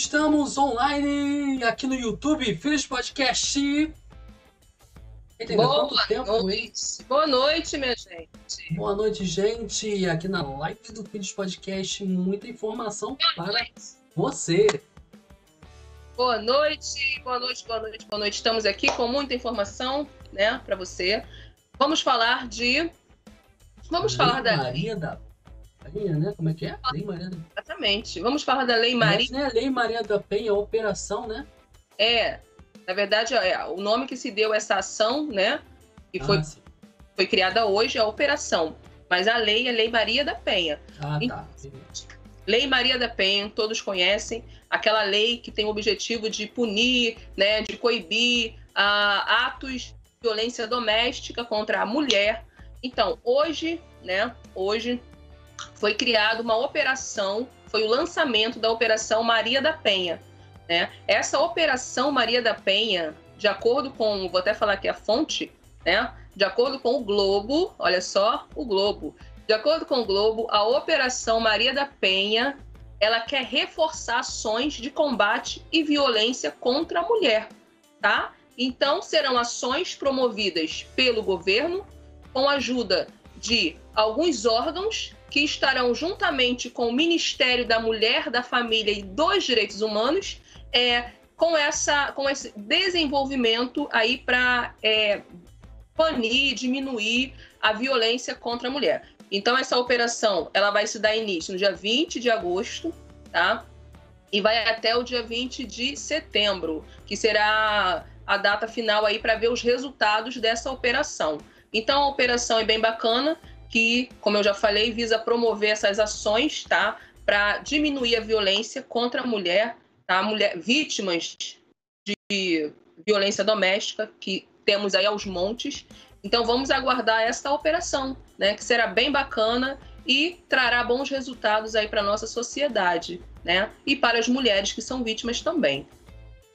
Estamos online aqui no YouTube, Filhos Podcast. Entendeu? Boa tempo, noite. Boa noite, minha gente. Boa noite, gente. Aqui na live do Filhos Podcast, muita informação boa para noite. você. Boa noite, boa noite, boa noite, boa noite. Estamos aqui com muita informação, né, para você. Vamos falar de. Vamos falar da. Maria da Penha, né? Como é que é? Lei Maria da Exatamente. Vamos falar da Lei Maria. Mas, né? Lei Maria da Penha, operação, né? É. Na verdade, é, o nome que se deu a essa ação, né? Que foi, ah, foi criada hoje é a operação. Mas a lei é Lei Maria da Penha. Ah, tá. Lei Maria da Penha, todos conhecem, aquela lei que tem o objetivo de punir, né, de coibir uh, atos de violência doméstica contra a mulher. Então, hoje, né, hoje foi criada uma operação, foi o lançamento da Operação Maria da Penha. Né? Essa Operação Maria da Penha, de acordo com, vou até falar aqui a fonte, né? de acordo com o Globo, olha só, o Globo, de acordo com o Globo, a Operação Maria da Penha, ela quer reforçar ações de combate e violência contra a mulher, tá? Então, serão ações promovidas pelo governo com a ajuda de alguns órgãos que estarão juntamente com o Ministério da Mulher, da Família e dos Direitos Humanos, é, com, essa, com esse desenvolvimento aí para é, banir, diminuir a violência contra a mulher. Então essa operação ela vai se dar início no dia 20 de agosto, tá? E vai até o dia 20 de setembro, que será a data final aí para ver os resultados dessa operação. Então a operação é bem bacana, que, como eu já falei, visa promover essas ações, tá? Para diminuir a violência contra a mulher, tá? Mulher, vítimas de violência doméstica, que temos aí aos montes. Então vamos aguardar esta operação, né? Que será bem bacana e trará bons resultados aí para nossa sociedade, né? E para as mulheres que são vítimas também.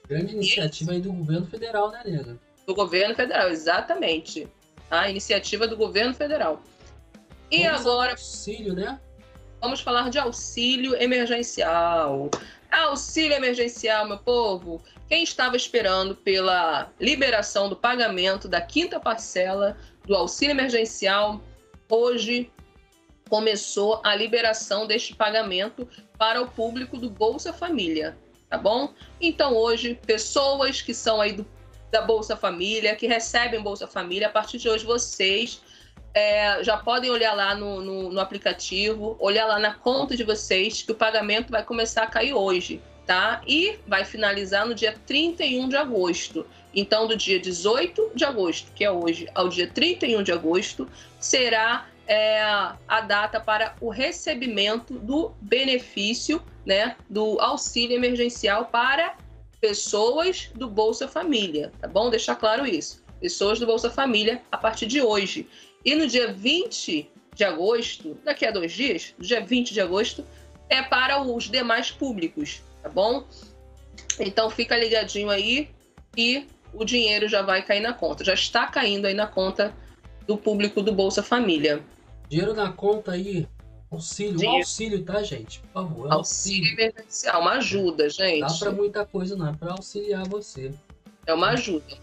Grande iniciativa aí do governo federal, né, Nega? Do governo federal, exatamente. A iniciativa do governo federal. E Vamos agora. Auxílio, né? Vamos falar de auxílio emergencial. Auxílio emergencial, meu povo. Quem estava esperando pela liberação do pagamento da quinta parcela do auxílio emergencial, hoje começou a liberação deste pagamento para o público do Bolsa Família, tá bom? Então hoje, pessoas que são aí do, da Bolsa Família, que recebem Bolsa Família, a partir de hoje vocês é, já podem olhar lá no, no, no, aplicativo, olhar lá na conta de vocês, que o pagamento vai começar a cair hoje, tá? E vai finalizar no dia 31 de agosto. Então, do dia 18 de agosto, que é hoje, ao dia 31 de agosto, será é, a data para o recebimento do benefício, né, do auxílio emergencial para pessoas do Bolsa Família, tá bom? Deixar claro isso. Pessoas do Bolsa Família a partir de hoje. E no dia 20 de agosto, daqui a dois dias, dia 20 de agosto, é para os demais públicos, tá bom? Então fica ligadinho aí e o dinheiro já vai cair na conta. Já está caindo aí na conta do público do Bolsa Família. Dinheiro na conta aí, auxílio, dinheiro. um auxílio, tá, gente? Por favor. É auxílio emergencial, uma ajuda, gente. Dá para muita coisa, não, é para auxiliar você. É uma ajuda,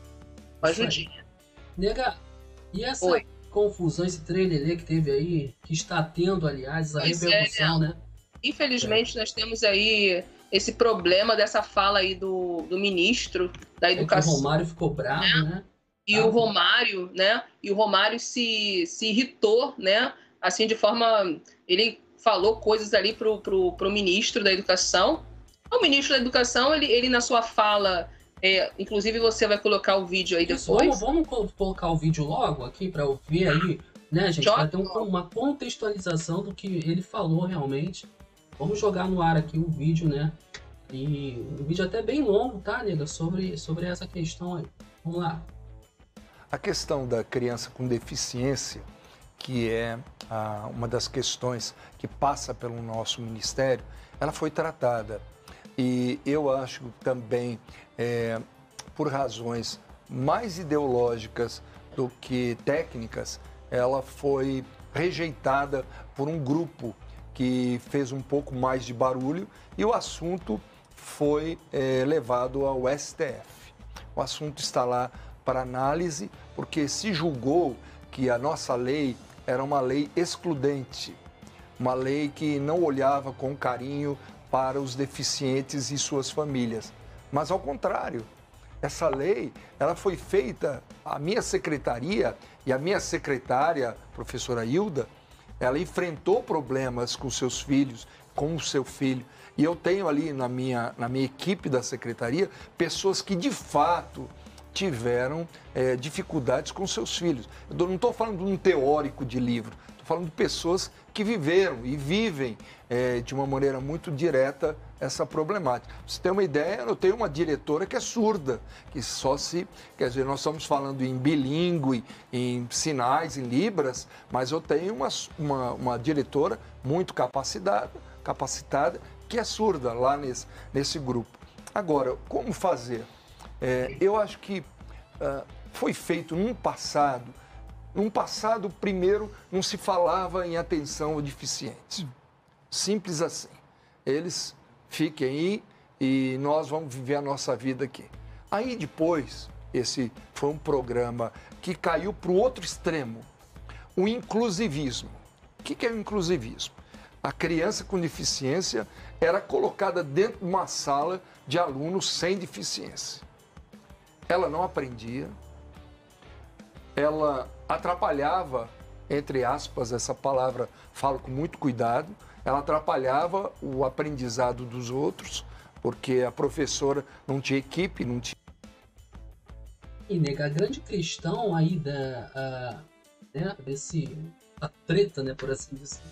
uma ajudinha. Nega, e essa Oi confusão, esse trailer que teve aí, que está tendo, aliás, a pois é, repercussão, é, né? Infelizmente, é. nós temos aí esse problema dessa fala aí do, do ministro da Educação. É o Romário ficou bravo, né? né? E ah, o Romário, né? E o Romário se, se irritou, né? Assim, de forma. Ele falou coisas ali pro, pro, pro ministro da Educação. O ministro da Educação, ele, ele na sua fala é, inclusive você vai colocar o vídeo aí depois. Vamos, vamos colocar o vídeo logo aqui para eu ver aí, né, gente? Para ter um, uma contextualização do que ele falou realmente. Vamos jogar no ar aqui o vídeo, né? E um vídeo até bem longo, tá, nega? Sobre, sobre essa questão aí. Vamos lá. A questão da criança com deficiência, que é ah, uma das questões que passa pelo nosso ministério, ela foi tratada e eu acho também, é, por razões mais ideológicas do que técnicas, ela foi rejeitada por um grupo que fez um pouco mais de barulho e o assunto foi é, levado ao STF. O assunto está lá para análise, porque se julgou que a nossa lei era uma lei excludente, uma lei que não olhava com carinho para os deficientes e suas famílias. Mas ao contrário, essa lei, ela foi feita, a minha secretaria e a minha secretária, professora Hilda, ela enfrentou problemas com seus filhos, com o seu filho. E eu tenho ali na minha, na minha equipe da secretaria pessoas que de fato tiveram é, dificuldades com seus filhos. Eu não estou falando de um teórico de livro, estou falando de pessoas que viveram e vivem é, de uma maneira muito direta essa problemática. Você tem uma ideia, eu tenho uma diretora que é surda, que só se. Quer dizer, nós estamos falando em bilíngue, em sinais, em libras, mas eu tenho uma, uma, uma diretora muito capacitada, capacitada, que é surda lá nesse, nesse grupo. Agora, como fazer? É, eu acho que uh, foi feito num passado. Num passado, primeiro, não se falava em atenção ao deficiente. Simples assim. Eles fiquem aí e nós vamos viver a nossa vida aqui. Aí depois, esse foi um programa que caiu para o outro extremo, o inclusivismo. O que é o inclusivismo? A criança com deficiência era colocada dentro de uma sala de alunos sem deficiência ela não aprendia, ela atrapalhava, entre aspas, essa palavra falo com muito cuidado, ela atrapalhava o aprendizado dos outros, porque a professora não tinha equipe, não tinha. E nega, a grande questão aí da, a, né, desse, a treta, né, por assim dizer,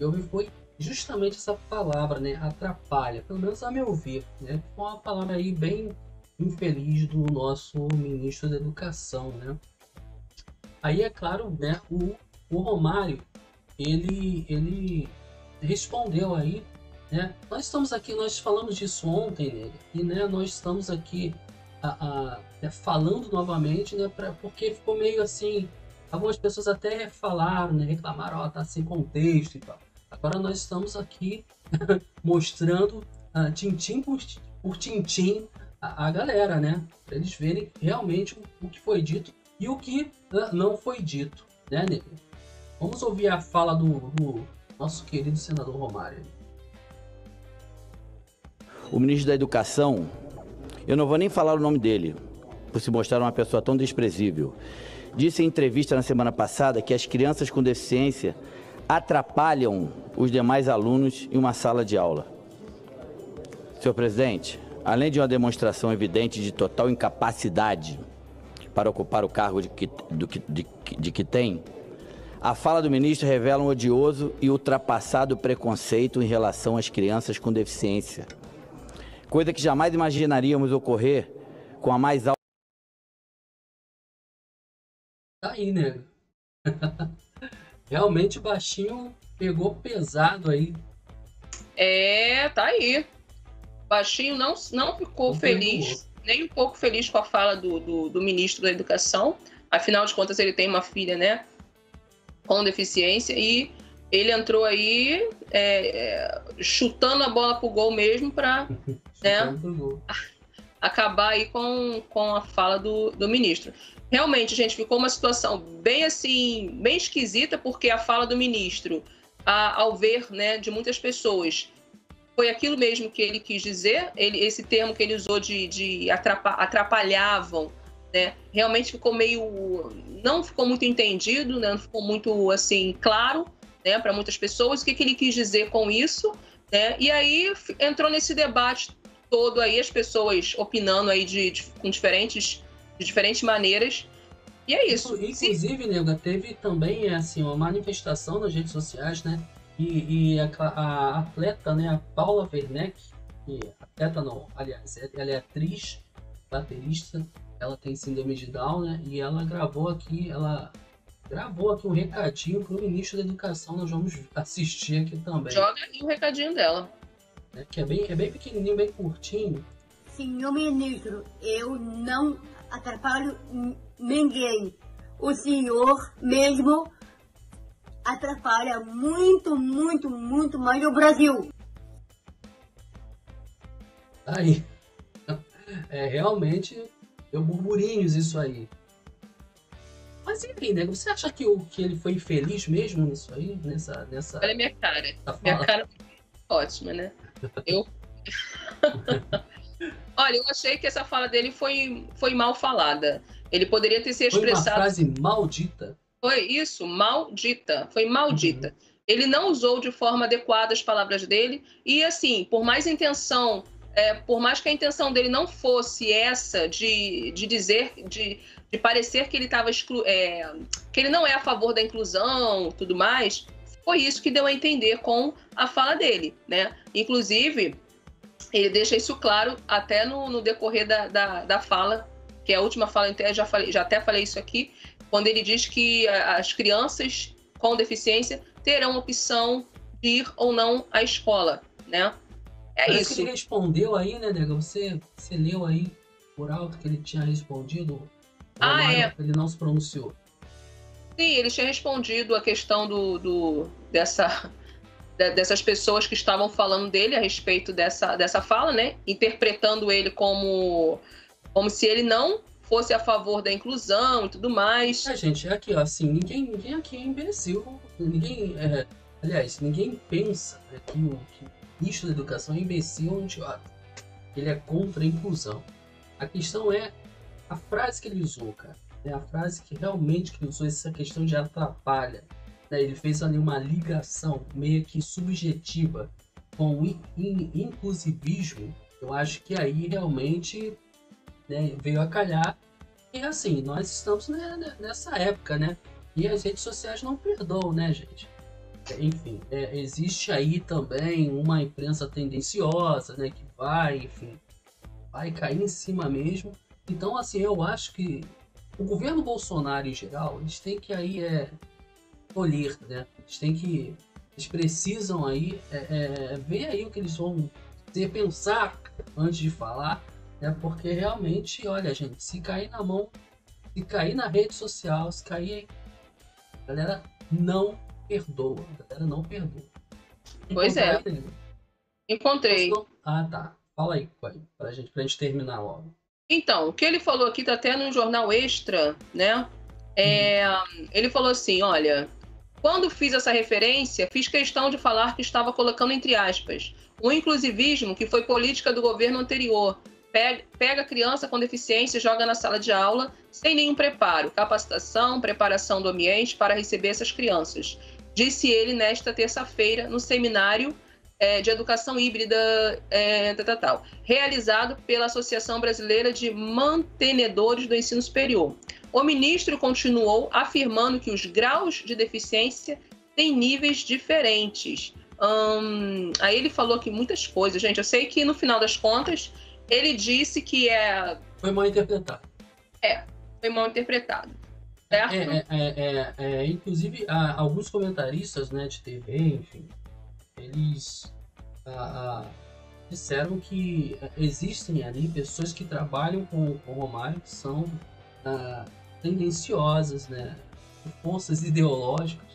eu vi foi justamente essa palavra, né, atrapalha, pelo menos a meu ver, né, foi uma palavra aí bem infeliz do nosso ministro da Educação, né? Aí é claro, né, o, o Romário, ele, ele respondeu aí, né? Nós estamos aqui, nós falamos disso ontem, né? E né, nós estamos aqui a, a, né, falando novamente, né? Pra, porque ficou meio assim, algumas pessoas até falaram, né? Reclamaram, ó, tá sem contexto e tal. Agora nós estamos aqui mostrando uh, tintim por, por tintim a, a galera, né? Eles verem realmente o, o, que foi dito e o que uh, não foi dito, né, Nego? Vamos ouvir a fala do, do nosso querido senador Romário. O ministro da Educação, eu não vou nem falar o nome dele, por se mostrar uma pessoa tão desprezível, disse em entrevista na semana passada que as crianças com deficiência atrapalham os demais alunos em uma sala de aula. Senhor presidente, além de uma demonstração evidente de total incapacidade para ocupar o cargo de que, do, de, de que tem, a fala do ministro revela um odioso e ultrapassado preconceito em relação às crianças com deficiência, coisa que jamais imaginaríamos ocorrer com a mais alta. Tá aí, né? Realmente o baixinho pegou pesado aí. É, tá aí. Baixinho não, não ficou não feliz, nem um pouco feliz com a fala do, do, do, ministro da Educação. Afinal de contas, ele tem uma filha, né, com deficiência e ele entrou aí é, é, chutando a bola pro gol mesmo para né, acabar aí com, com a fala do, do ministro. Realmente, gente, ficou uma situação bem assim, bem esquisita, porque a fala do ministro, a, ao ver, né, de muitas pessoas, foi aquilo mesmo que ele quis dizer, ele, esse termo que ele usou de, de atrapalhavam, né? Realmente ficou meio. não ficou muito entendido, né? não ficou muito assim claro né, para muitas pessoas o que, que ele quis dizer com isso. Né? E aí entrou nesse debate todo aí, as pessoas opinando aí de, de com diferentes, de diferentes maneiras. E é isso. Inclusive, Nega, teve também assim, uma manifestação nas redes sociais, né? E, e a, a, atleta, né, a Paula Werneck, que atleta não, aliás, ela é atriz, baterista, ela tem síndrome de Down, né? E ela gravou aqui, ela gravou aqui um recadinho para o ministro da Educação, nós vamos assistir aqui também. Joga aí o recadinho dela. É, que é bem, é bem pequenininho, bem curtinho. Senhor ministro, eu não atrapalho ninguém. O senhor mesmo atrapalha muito, muito, muito mais o Brasil. Aí. É, realmente deu burburinhos isso aí. Mas enfim, né? Você acha que, o, que ele foi infeliz mesmo nisso aí? Nessa. nessa Olha a minha cara. Minha cara ótima, né? Eu. Olha, eu achei que essa fala dele foi, foi mal falada. Ele poderia ter se expressado. Foi uma frase maldita. Foi isso, maldita. Foi maldita. Uhum. Ele não usou de forma adequada as palavras dele. E assim, por mais intenção, é, por mais que a intenção dele não fosse essa de, de dizer, de, de parecer que ele estava exclu... É, que ele não é a favor da inclusão, tudo mais, foi isso que deu a entender com a fala dele, né? Inclusive, ele deixa isso claro até no, no decorrer da, da, da, fala, que é a última fala, até, já, falei, já até falei isso aqui, quando ele diz que as crianças com deficiência terão opção de ir ou não à escola, né? É Parece isso. Que ele respondeu aí, né, Nega? Você, você leu aí por alto que ele tinha respondido. Ah, é. Ele não se pronunciou. Sim, ele tinha respondido a questão do, do dessa dessas pessoas que estavam falando dele a respeito dessa, dessa fala, né? Interpretando ele como, como se ele não fosse a favor da inclusão e tudo mais. É, gente, é aqui, ó, assim, ninguém, ninguém aqui é imbecil. Ninguém. É, aliás, ninguém pensa né, que o, ministro da educação é imbecil ou idiota. Ele é contra a inclusão. A questão é a frase que ele usou, cara. É a frase que realmente que ele usou essa questão de atrapalha né, ele fez ali uma ligação meio que subjetiva com o inclusivismo, eu acho que aí realmente né, veio a calhar. E assim, nós estamos nessa época, né? E as redes sociais não perdoam, né, gente? Enfim, é, existe aí também uma imprensa tendenciosa, né? Que vai, enfim, vai cair em cima mesmo. Então, assim, eu acho que o governo Bolsonaro em geral, eles têm que aí é, colher, né? Eles têm que. Eles precisam aí é, é, ver aí o que eles vão ter, pensar antes de falar, né? Porque realmente, olha, gente, se cair na mão, se cair na rede social, se cair. A galera não perdoa. A galera não perdoa. Pois é. Encontrei. Ah, tá. Fala aí, pai, pra gente, pra gente terminar logo. Então, o que ele falou aqui tá até no jornal extra, né? É, hum. Ele falou assim: olha, quando fiz essa referência, fiz questão de falar que estava colocando entre aspas o inclusivismo que foi política do governo anterior. Pega criança com deficiência e joga na sala de aula sem nenhum preparo, capacitação, preparação do ambiente para receber essas crianças. Disse ele nesta terça-feira no seminário é, de educação híbrida é, tal, tal, realizado pela Associação Brasileira de Mantenedores do Ensino Superior. O ministro continuou afirmando que os graus de deficiência têm níveis diferentes. Hum, aí ele falou que muitas coisas, gente. Eu sei que no final das contas ele disse que é. Foi mal interpretado. É, foi mal interpretado. Certo? É, é, é, é inclusive, alguns comentaristas né, de TV, enfim, eles disseram que existem ali pessoas que trabalham com, com o Romário que são tendenciosas, né? Forças ideológicas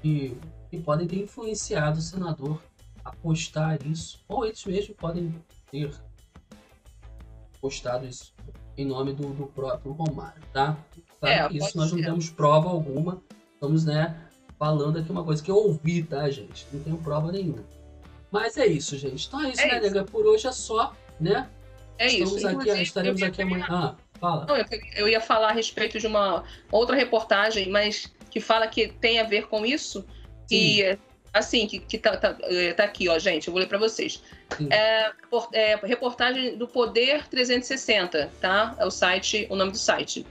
que, que podem ter influenciado o senador a postar isso, ou eles mesmos podem ter postado isso em nome do, do próprio Romário, tá? Claro é, isso nós não temos prova alguma, estamos, né, falando aqui uma coisa que eu ouvi, tá, gente? Não tenho prova nenhuma. Mas é isso, gente. Então é isso, é né, nega? Por hoje é só, né? É Estamos isso. Aqui, estaremos aqui amanhã. Ah, Fala. Não, eu, eu, ia falar a respeito de uma outra reportagem, mas que fala que tem a ver com isso. Sim. E assim, que, que tá, tá, é, tá, aqui, ó, gente, eu vou ler para vocês. É, é, reportagem do Poder 360, tá? É o site, o nome do site.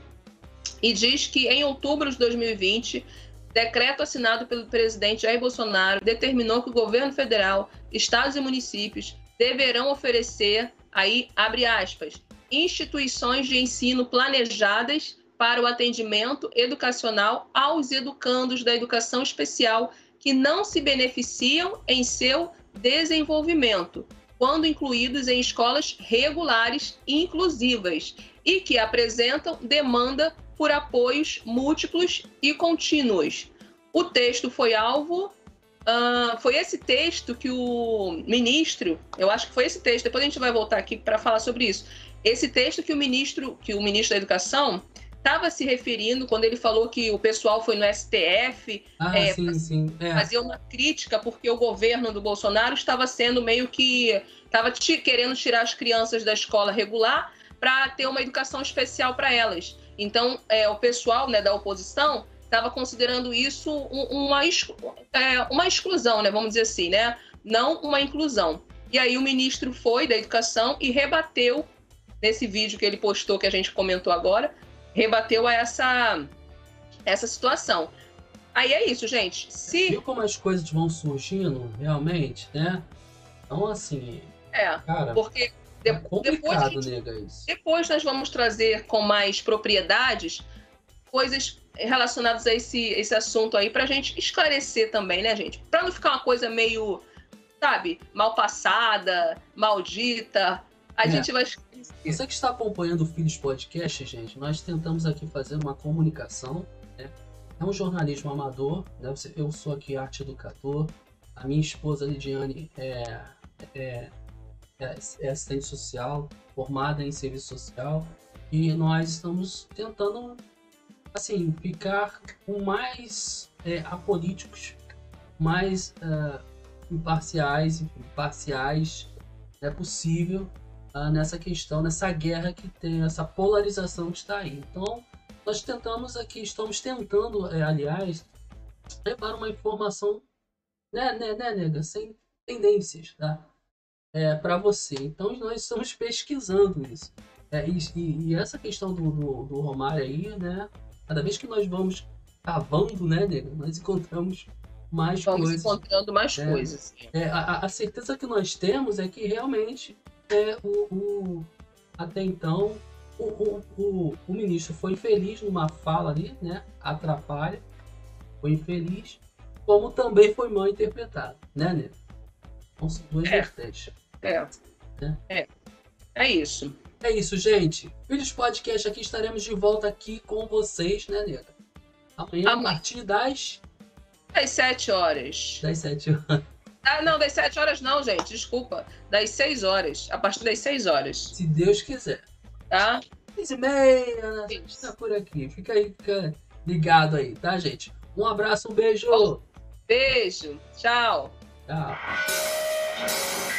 E diz que em outubro de 2020, decreto assinado pelo presidente Jair Bolsonaro determinou que o governo federal, estados e municípios deverão oferecer, aí, abre aspas, instituições de ensino planejadas para o atendimento educacional aos educandos da educação especial que não se beneficiam em seu desenvolvimento, quando incluídos em escolas regulares inclusivas e que apresentam demanda por apoios múltiplos e contínuos. O texto foi alvo Uh, foi esse texto que o ministro, eu acho que foi esse texto, depois a gente vai voltar aqui para falar sobre isso. Esse texto que o ministro, que o ministro da Educação estava se referindo quando ele falou que o pessoal foi no STF ah, é, sim, sim. É. fazer uma crítica porque o governo do Bolsonaro estava sendo meio que estava querendo tirar as crianças da escola regular para ter uma educação especial para elas. Então, é, o pessoal né, da oposição estava considerando isso uma, é, uma exclusão, né, vamos dizer assim, né? não uma inclusão. E aí o ministro foi da Educação e rebateu nesse vídeo que ele postou, que a gente comentou agora, rebateu a essa, essa situação. Aí é isso, gente. Se... Viu como as coisas vão surgindo realmente, né? Então, assim. É, cara, porque de, é depois, gente, depois nós vamos trazer com mais propriedades coisas relacionadas a esse, esse assunto aí pra gente esclarecer também, né, gente? Pra não ficar uma coisa meio, sabe, mal passada, maldita. A é. gente vai você que está acompanhando o Filhos Podcast, gente, nós tentamos aqui fazer uma comunicação. Né? É um jornalismo amador. Né? Eu sou aqui arte educador. A minha esposa Lidiane é, é, é, é assistente social, formada em serviço social. E nós estamos tentando assim ficar com mais é, apolíticos, mais uh, imparciais, imparciais é possível uh, nessa questão, nessa guerra que tem, essa polarização que está aí. Então, nós tentamos aqui, estamos tentando, é, aliás, levar uma informação, né, né, né, nega, sem tendências, tá? É, para você. Então, nós estamos pesquisando isso. É, e, e, essa questão do, do, do Romário aí, né? Cada vez que nós vamos cavando, né, nega, nós encontramos mais Vamos coisas. encontrando mais é, coisas. É, a, a, certeza que nós temos é que realmente é, o, o, até então o, o, o, o, ministro foi infeliz numa fala ali, né? Atrapalha, foi infeliz, como também foi mal interpretado, né, né? Então são duas é. vertentes. É. Né? é. É isso. É isso, gente. Filhos Podcast aqui estaremos de volta aqui com vocês, né, Nega? Amanhã, Amanhã. a partir das. Das 7 horas. Das 7 horas. Ah, não, das 7 horas não, gente. Desculpa. Das 6 horas. A partir das 6 horas. Se Deus quiser. Tá? 6 e meia, né? Tá por aqui. Fica aí, fica ligado aí, tá, gente? Um abraço, um beijo. Beijo. Tchau. Tchau.